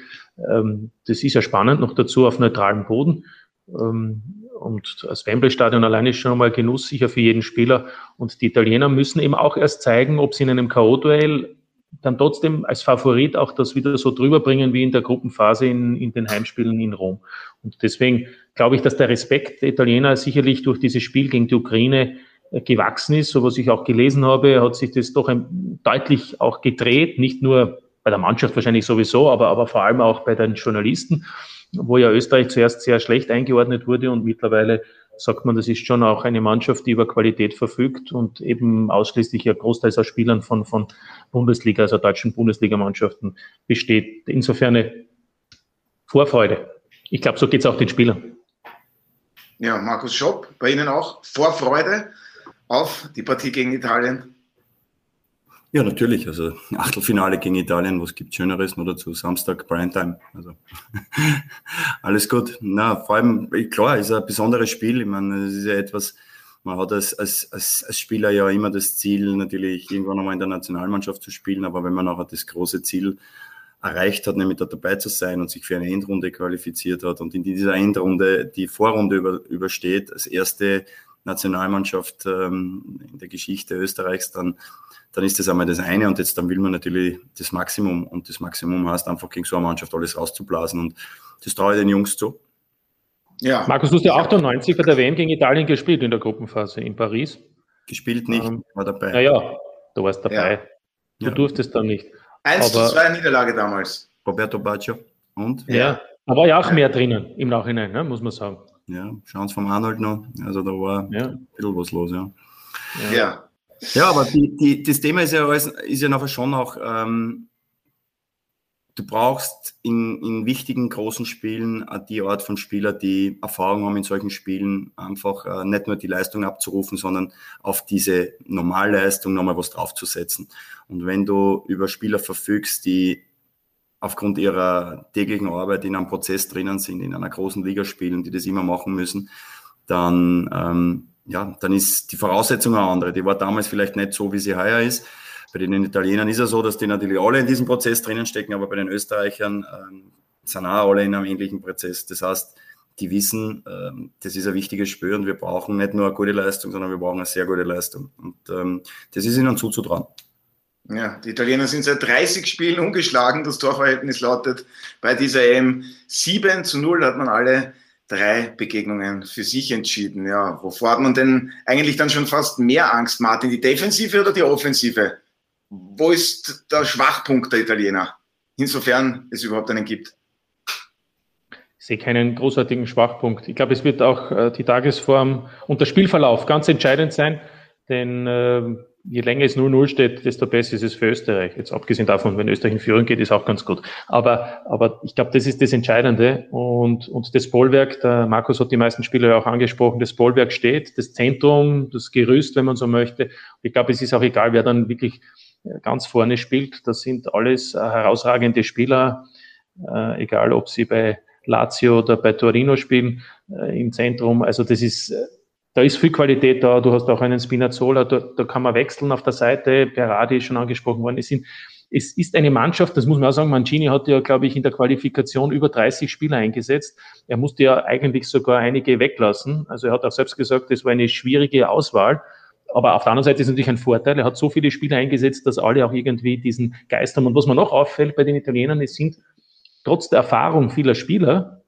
ähm, das ist ja spannend, noch dazu auf neutralem Boden. Ähm, und das Wembley-Stadion allein ist schon einmal Genuss sicher für jeden Spieler. Und die Italiener müssen eben auch erst zeigen, ob sie in einem K.O.-Duell dann trotzdem als Favorit auch das wieder so drüber bringen wie in der Gruppenphase in, in den Heimspielen in Rom. Und deswegen glaube ich, dass der Respekt der Italiener sicherlich durch dieses Spiel gegen die Ukraine äh, gewachsen ist. So was ich auch gelesen habe, hat sich das doch ein, deutlich auch gedreht, nicht nur bei der Mannschaft wahrscheinlich sowieso, aber, aber vor allem auch bei den Journalisten, wo ja Österreich zuerst sehr schlecht eingeordnet wurde und mittlerweile sagt man, das ist schon auch eine Mannschaft, die über Qualität verfügt und eben ausschließlich ja großteils aus Spielern von, von Bundesliga, also deutschen Bundesligamannschaften besteht. Insofern Vorfreude. Ich glaube, so geht es auch den Spielern. Ja, Markus Schopp, bei Ihnen auch Vorfreude auf die Partie gegen Italien? Ja, natürlich. Also [LAUGHS] Achtelfinale gegen Italien, was gibt Schöneres nur dazu? Samstag, Primetime. Also [LAUGHS] alles gut. Na, vor allem, klar, ist ein besonderes Spiel. Ich meine, es ist ja etwas, man hat als, als, als, als Spieler ja immer das Ziel, natürlich irgendwann einmal in der Nationalmannschaft zu spielen, aber wenn man nachher das große Ziel erreicht hat, nämlich da dabei zu sein und sich für eine Endrunde qualifiziert hat und in dieser Endrunde die Vorrunde über, übersteht, als erste Nationalmannschaft ähm, in der Geschichte Österreichs, dann dann ist das einmal das eine und jetzt dann will man natürlich das Maximum und das Maximum heißt einfach gegen so eine Mannschaft alles rauszublasen und das traue ich den Jungs zu. Ja. Markus, du hast ja 98 bei der WM gegen Italien gespielt in der Gruppenphase in Paris. Gespielt nicht, ähm, war dabei. Naja, du warst dabei. Ja. Du ja. durftest dann nicht. 1 zu 2 Niederlage damals. Roberto Baggio und? Ja, da war ja auch mehr drinnen im Nachhinein, ne, muss man sagen. Ja, schauen Sie vom Arnold noch. Also da war ja. ein bisschen was los, ja. Ja, ja. Aber die, die, das Thema ist ja, alles, ist ja nachher schon auch, ähm, du brauchst in, in wichtigen großen Spielen die Art von Spieler, die Erfahrung haben in solchen Spielen, einfach äh, nicht nur die Leistung abzurufen, sondern auf diese Normalleistung nochmal was draufzusetzen. Und wenn du über Spieler verfügst, die aufgrund ihrer täglichen Arbeit in einem Prozess drinnen sind, in einer großen Liga spielen, die das immer machen müssen, dann ähm, ja, dann ist die Voraussetzung eine andere. Die war damals vielleicht nicht so, wie sie heuer ist. Bei den Italienern ist es so, dass die natürlich alle in diesem Prozess drinnen stecken, aber bei den Österreichern ähm, sind auch alle in einem ähnlichen Prozess. Das heißt, die wissen, ähm, das ist ein wichtiges Spiel und wir brauchen nicht nur eine gute Leistung, sondern wir brauchen eine sehr gute Leistung. Und ähm, das ist ihnen zuzutrauen. Ja, die Italiener sind seit 30 Spielen ungeschlagen. Das Torverhältnis lautet bei dieser EM 7 zu 0. Da hat man alle drei Begegnungen für sich entschieden. Ja, wovor hat man denn eigentlich dann schon fast mehr Angst, Martin? Die Defensive oder die Offensive? Wo ist der Schwachpunkt der Italiener? Insofern es überhaupt einen gibt. Ich sehe keinen großartigen Schwachpunkt. Ich glaube, es wird auch äh, die Tagesform und der Spielverlauf ganz entscheidend sein, denn äh, je länger es 0-0 steht, desto besser ist es für Österreich. Jetzt abgesehen davon, wenn Österreich in Führung geht, ist auch ganz gut. Aber, aber ich glaube, das ist das Entscheidende. Und, und das Bollwerk, der Markus hat die meisten Spieler ja auch angesprochen, das Bollwerk steht, das Zentrum, das Gerüst, wenn man so möchte. Ich glaube, es ist auch egal, wer dann wirklich ganz vorne spielt. Das sind alles herausragende Spieler, äh, egal ob sie bei Lazio oder bei Torino spielen, äh, im Zentrum. Also das ist, da ist viel Qualität da. Du hast auch einen Spinazzola, da, da kann man wechseln auf der Seite. Berardi ist schon angesprochen worden. Es, sind, es ist eine Mannschaft, das muss man auch sagen. Mancini hat ja, glaube ich, in der Qualifikation über 30 Spieler eingesetzt. Er musste ja eigentlich sogar einige weglassen. Also er hat auch selbst gesagt, das war eine schwierige Auswahl. Aber auf der anderen Seite ist natürlich ein Vorteil. Er hat so viele Spieler eingesetzt, dass alle auch irgendwie diesen Geist haben. Und was mir noch auffällt bei den Italienern, es sind trotz der Erfahrung vieler Spieler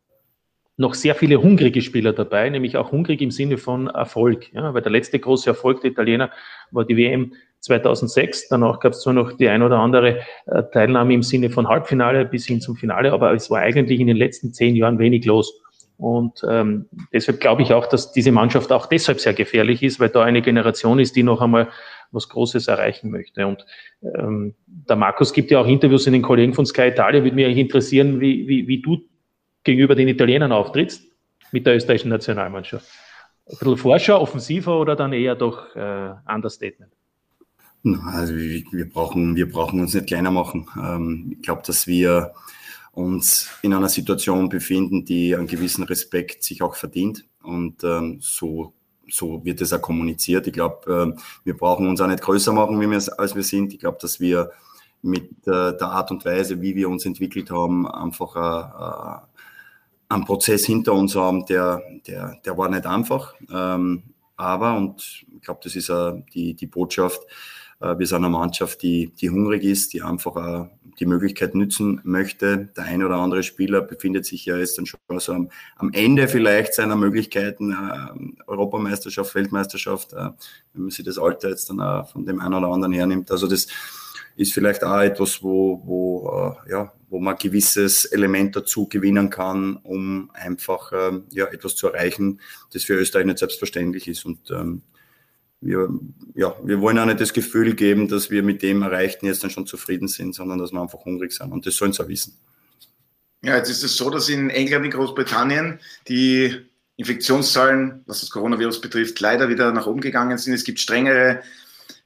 noch sehr viele hungrige Spieler dabei, nämlich auch hungrig im Sinne von Erfolg. Ja, weil der letzte große Erfolg der Italiener war die WM 2006. Danach gab es zwar noch die ein oder andere äh, Teilnahme im Sinne von Halbfinale bis hin zum Finale, aber es war eigentlich in den letzten zehn Jahren wenig los. Und ähm, deshalb glaube ich auch, dass diese Mannschaft auch deshalb sehr gefährlich ist, weil da eine Generation ist, die noch einmal was Großes erreichen möchte. Und ähm, der Markus gibt ja auch Interviews in den Kollegen von Sky Italia. Würde mich eigentlich interessieren, wie, wie, wie du gegenüber den Italienern auftrittst mit der österreichischen Nationalmannschaft? Ein bisschen Vorschau, offensiver oder dann eher doch äh, Understatement? Also wir brauchen, wir brauchen uns nicht kleiner machen. Ähm, ich glaube, dass wir uns in einer Situation befinden, die einen gewissen Respekt sich auch verdient. Und ähm, so, so wird es auch kommuniziert. Ich glaube, äh, wir brauchen uns auch nicht größer machen, wir, als wir sind. Ich glaube, dass wir mit äh, der Art und Weise, wie wir uns entwickelt haben, einfach äh einen Prozess hinter uns haben, der, der, der war nicht einfach. Ähm, aber, und ich glaube, das ist uh, die, die Botschaft, uh, wir sind eine Mannschaft, die, die hungrig ist, die einfach uh, die Möglichkeit nützen möchte. Der eine oder andere Spieler befindet sich ja jetzt dann schon so am, am Ende vielleicht seiner Möglichkeiten, Europameisterschaft, Weltmeisterschaft, wenn man sich das Alter jetzt dann von dem einen oder anderen hernimmt. Also das ist vielleicht auch etwas, wo, wo, ja, wo man ein gewisses Element dazu gewinnen kann, um einfach ähm, ja, etwas zu erreichen, das für Österreich nicht selbstverständlich ist. Und ähm, wir, ja, wir wollen auch nicht das Gefühl geben, dass wir mit dem Erreichten jetzt dann schon zufrieden sind, sondern dass wir einfach hungrig sind. Und das sollen sie auch wissen. Ja, jetzt ist es so, dass in England, in Großbritannien die Infektionszahlen, was das Coronavirus betrifft, leider wieder nach oben gegangen sind. Es gibt strengere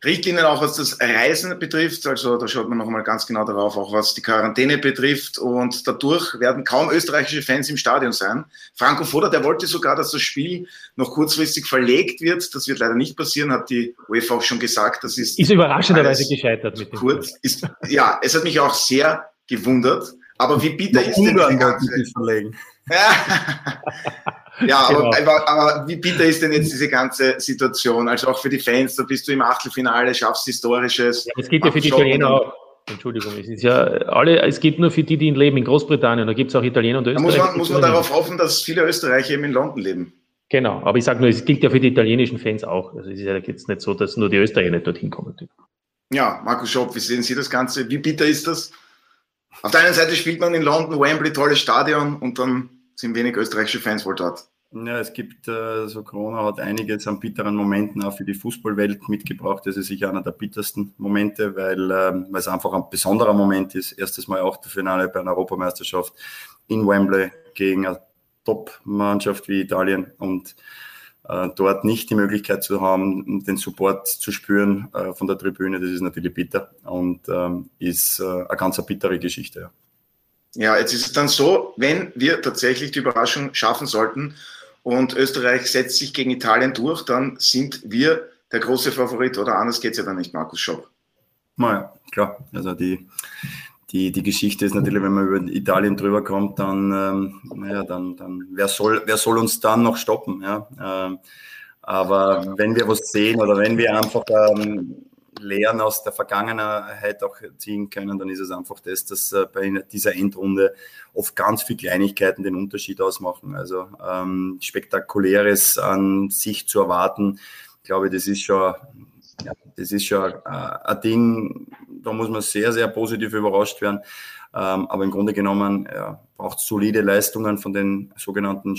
Richtlinien auch was das Reisen betrifft. Also da schaut man noch einmal ganz genau darauf, auch was die Quarantäne betrifft. Und dadurch werden kaum österreichische Fans im Stadion sein. Franco Foda, der wollte sogar, dass das Spiel noch kurzfristig verlegt wird. Das wird leider nicht passieren, hat die UEFA auch schon gesagt. Das ist, ist überraschenderweise gescheitert mit dem kurz. Ist, ja, es hat mich auch sehr gewundert. Aber wie bitter ist denn diese ganze... verlegen. [LAUGHS] Ja, genau. aber, aber, wie bitter ist denn jetzt diese ganze Situation? Also auch für die Fans, da bist du im Achtelfinale, schaffst Historisches. Ja, das geht ja für die Italiener auch. Entschuldigung, es ist ja alle, es geht nur für die, die leben in Großbritannien, da gibt es auch Italiener und Österreicher. Da muss man, muss man darauf hoffen, dass viele Österreicher eben in London leben. Genau, aber ich sage nur, es gilt ja für die italienischen Fans auch. Also es ist ja jetzt nicht so, dass nur die Österreicher nicht dorthin kommen. Ja, Markus Schopp, wie sehen Sie das Ganze? Wie bitter ist das? Auf der einen Seite spielt man in London, Wembley, tolles Stadion und dann sind wenig österreichische Fans wohl dort. Ja, es gibt, äh, so Corona hat einiges an bitteren Momenten auch für die Fußballwelt mitgebracht. Das ist sicher einer der bittersten Momente, weil, äh, weil es einfach ein besonderer Moment ist. Erstes Mal auch der Finale bei einer Europameisterschaft in Wembley gegen eine Top-Mannschaft wie Italien und äh, dort nicht die Möglichkeit zu haben, den Support zu spüren äh, von der Tribüne, das ist natürlich bitter und ähm, ist äh, eine ganz bittere Geschichte. Ja. Ja, jetzt ist es dann so, wenn wir tatsächlich die Überraschung schaffen sollten und Österreich setzt sich gegen Italien durch, dann sind wir der große Favorit oder anders geht es ja dann nicht, Markus Schopp. Naja, klar. Also die, die, die Geschichte ist natürlich, wenn man über Italien drüber kommt, dann, ähm, naja, dann, dann wer, soll, wer soll uns dann noch stoppen? Ja? Ähm, aber wenn wir was sehen oder wenn wir einfach ähm, Lehren aus der Vergangenheit auch ziehen können, dann ist es einfach das, dass äh, bei dieser Endrunde oft ganz viele Kleinigkeiten den Unterschied ausmachen. Also ähm, Spektakuläres an sich zu erwarten, ich glaube, das ist schon, ja, das ist schon äh, ein Ding, da muss man sehr, sehr positiv überrascht werden. Ähm, aber im Grunde genommen ja, braucht es solide Leistungen von den sogenannten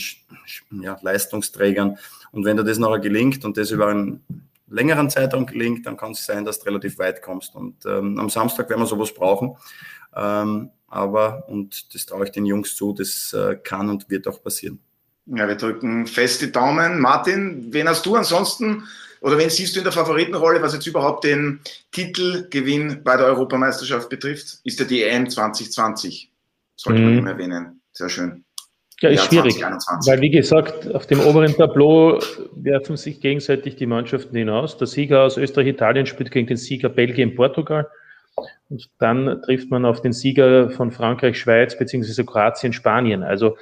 ja, Leistungsträgern. Und wenn dir das nachher gelingt und das über einen längeren Zeitraum gelingt, dann kann es sein, dass du relativ weit kommst. Und ähm, am Samstag werden wir sowas brauchen. Ähm, aber, und das traue ich den Jungs zu, das äh, kann und wird auch passieren. Ja, wir drücken fest die Daumen. Martin, wen hast du ansonsten oder wen siehst du in der Favoritenrolle, was jetzt überhaupt den Titelgewinn bei der Europameisterschaft betrifft? Ist ja die EM 2020. Sollte mhm. man immer erwähnen. Sehr schön. Ja, ist schwierig, 2021. weil wie gesagt, auf dem oberen Tableau werfen sich gegenseitig die Mannschaften hinaus. Der Sieger aus Österreich-Italien spielt gegen den Sieger Belgien-Portugal. Und dann trifft man auf den Sieger von Frankreich, Schweiz beziehungsweise Kroatien, Spanien. Also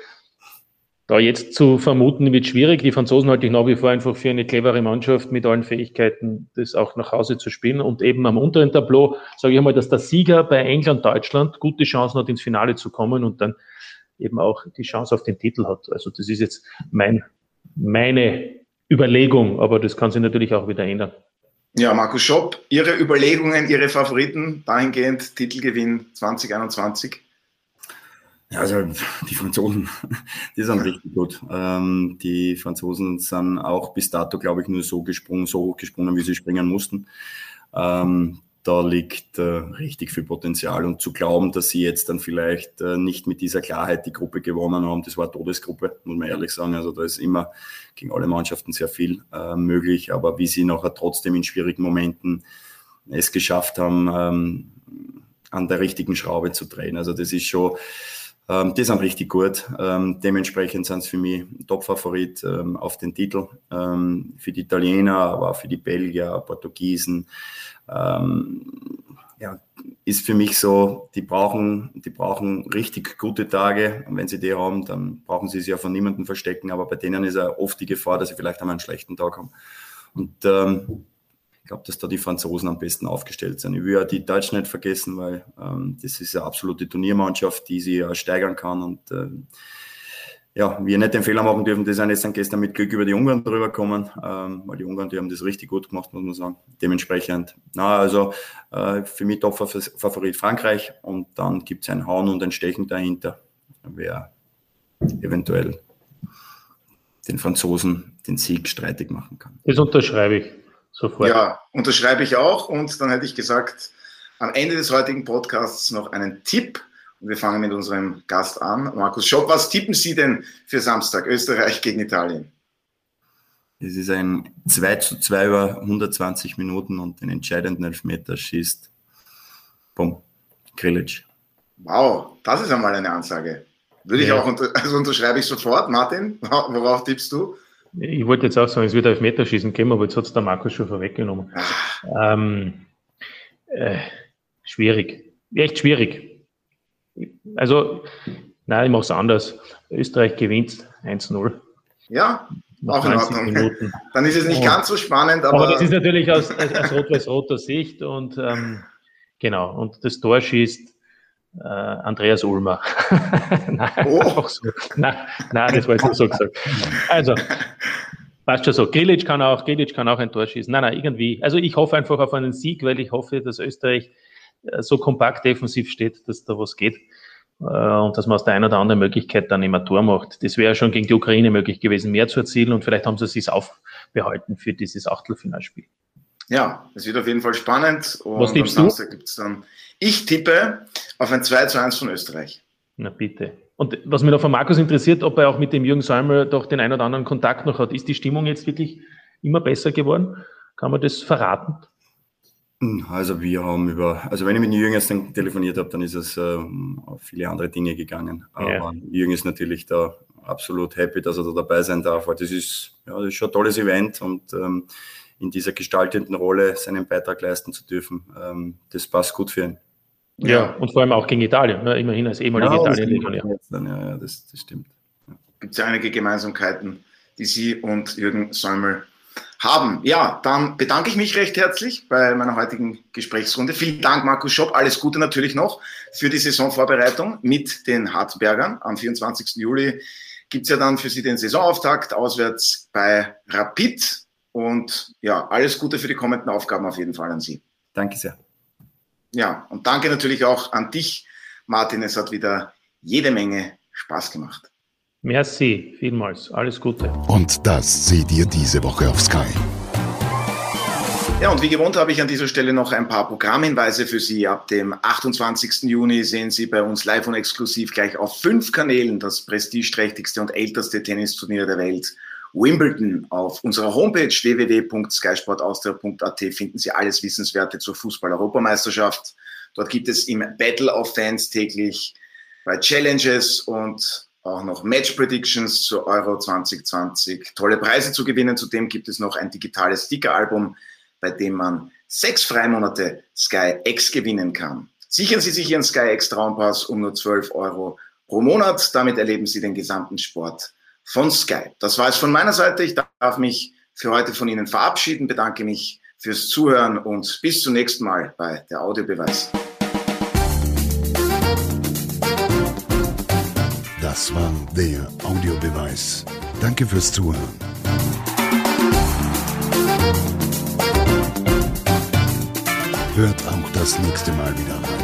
da jetzt zu vermuten wird schwierig. Die Franzosen halte ich nach wie vor einfach für eine clevere Mannschaft mit allen Fähigkeiten, das auch nach Hause zu spielen. Und eben am unteren Tableau sage ich einmal, dass der Sieger bei England, Deutschland gute Chancen hat, ins Finale zu kommen und dann eben auch die Chance auf den Titel hat. Also das ist jetzt mein, meine Überlegung, aber das kann sich natürlich auch wieder ändern. Ja, Markus Schopp, Ihre Überlegungen, Ihre Favoriten dahingehend Titelgewinn 2021? Ja, also die Franzosen, [LAUGHS] die sind richtig gut. Ähm, die Franzosen sind auch bis dato, glaube ich, nur so gesprungen, so hoch gesprungen, wie sie springen mussten. Ähm, da liegt äh, richtig viel Potenzial und zu glauben, dass sie jetzt dann vielleicht äh, nicht mit dieser Klarheit die Gruppe gewonnen haben, das war Todesgruppe, muss man ehrlich sagen. Also da ist immer gegen alle Mannschaften sehr viel äh, möglich, aber wie sie nachher trotzdem in schwierigen Momenten es geschafft haben, ähm, an der richtigen Schraube zu drehen. Also das ist schon ähm, die sind richtig gut. Ähm, dementsprechend sind es für mich Top-Favorit ähm, auf den Titel. Ähm, für die Italiener, aber auch für die Belgier, Portugiesen. Ähm, ja, ist für mich so, die brauchen, die brauchen richtig gute Tage. Und wenn sie die haben, dann brauchen sie sich ja von niemandem verstecken. Aber bei denen ist ja oft die Gefahr, dass sie vielleicht einmal einen schlechten Tag haben. Und ähm, glaube, dass da die Franzosen am besten aufgestellt sind. Ich will ja die Deutschen nicht vergessen, weil ähm, das ist eine absolute Turniermannschaft, die sie ja steigern kann und ähm, ja, wir nicht den Fehler machen dürfen, die sind jetzt dann gestern mit Glück über die Ungarn drüber gekommen, ähm, weil die Ungarn, die haben das richtig gut gemacht, muss man sagen. Dementsprechend, na, also äh, für mich Top-Favorit Frankreich und dann gibt es ein Hauen und ein Stechen dahinter, wer eventuell den Franzosen den Sieg streitig machen kann. Das unterschreibe ich. Sofort. Ja, unterschreibe ich auch. Und dann hätte ich gesagt, am Ende des heutigen Podcasts noch einen Tipp. Und wir fangen mit unserem Gast an. Markus Schopp, was tippen Sie denn für Samstag, Österreich gegen Italien? Es ist ein 2 zu 2 über 120 Minuten und den entscheidenden Elfmeter schießt Bumm, Grilic. Wow, das ist einmal eine Ansage. Würde ja. ich auch, unter, also unterschreibe ich sofort. Martin, [LAUGHS] worauf tippst du? Ich wollte jetzt auch sagen, es wird auf Meterschießen gehen, aber jetzt hat es der Markus schon vorweggenommen. Ähm, äh, schwierig. Echt schwierig. Also, nein, ich mache es anders. Österreich gewinnt 1-0. Ja, auch in Ordnung. Minuten. [LAUGHS] Dann ist es nicht ganz so spannend, aber. Aber das ist natürlich aus, aus, aus rot-weiß-roter Sicht und ähm, genau. Und das Tor schießt äh, Andreas Ulmer. [LAUGHS] nein, oh. so. nein, nein, das war jetzt nur so gesagt. Also, passt schon so. Grilic kann auch, Grilic kann auch ein Tor schießen. Nein, nein, irgendwie. Also ich hoffe einfach auf einen Sieg, weil ich hoffe, dass Österreich äh, so kompakt defensiv steht, dass da was geht. Äh, und dass man aus der einen oder anderen Möglichkeit dann immer Tor macht. Das wäre schon gegen die Ukraine möglich gewesen, mehr zu erzielen und vielleicht haben sie es sich aufbehalten für dieses Achtelfinalspiel. Ja, es wird auf jeden Fall spannend. Und Was tippst am Samstag gibt es dann ich tippe auf ein 2 zu 1 von Österreich. Na bitte. Und was mich noch von Markus interessiert, ob er auch mit dem Jürgen Säumer doch den einen oder anderen Kontakt noch hat. Ist die Stimmung jetzt wirklich immer besser geworden? Kann man das verraten? Also wir haben über, also wenn ich mit Jürgen jetzt telefoniert habe, dann ist es äh, auf viele andere Dinge gegangen. Aber ja. Jürgen ist natürlich da absolut happy, dass er da dabei sein darf. Weil das ist, ja, das ist schon ein tolles Event und ähm, in dieser gestaltenden Rolle seinen Beitrag leisten zu dürfen, ähm, das passt gut für ihn. Ja, und vor allem auch gegen Italien, ne? immerhin als ehemaliger ja, Italien-Legionär. Ja, ja, das, das stimmt. Ja. Gibt es ja einige Gemeinsamkeiten, die Sie und Jürgen Säumel haben. Ja, dann bedanke ich mich recht herzlich bei meiner heutigen Gesprächsrunde. Vielen Dank, Markus Schopp. Alles Gute natürlich noch für die Saisonvorbereitung mit den Hartbergern. Am 24. Juli gibt es ja dann für Sie den Saisonauftakt auswärts bei Rapid. Und ja, alles Gute für die kommenden Aufgaben auf jeden Fall an Sie. Danke sehr. Ja, und danke natürlich auch an dich, Martin. Es hat wieder jede Menge Spaß gemacht. Merci, vielmals. Alles Gute. Und das seht ihr diese Woche auf Sky. Ja, und wie gewohnt habe ich an dieser Stelle noch ein paar Programmhinweise für Sie. Ab dem 28. Juni sehen Sie bei uns live und exklusiv gleich auf fünf Kanälen das prestigeträchtigste und älteste Tennisturnier der Welt. Wimbledon. Auf unserer Homepage www.skysportaustria.at finden Sie alles Wissenswerte zur Fußball-Europameisterschaft. Dort gibt es im Battle of Fans täglich bei Challenges und auch noch Match Predictions zur Euro 2020. Tolle Preise zu gewinnen. Zudem gibt es noch ein digitales Sticker-Album bei dem man sechs Freimonate Sky X gewinnen kann. Sichern Sie sich Ihren Sky X Traumpass um nur 12 Euro pro Monat. Damit erleben Sie den gesamten Sport von Sky. Das war es von meiner Seite. Ich darf mich für heute von Ihnen verabschieden, bedanke mich fürs Zuhören und bis zum nächsten Mal bei der Audiobeweis. Das war der Audiobeweis. Danke fürs Zuhören. Hört auch das nächste Mal wieder rein.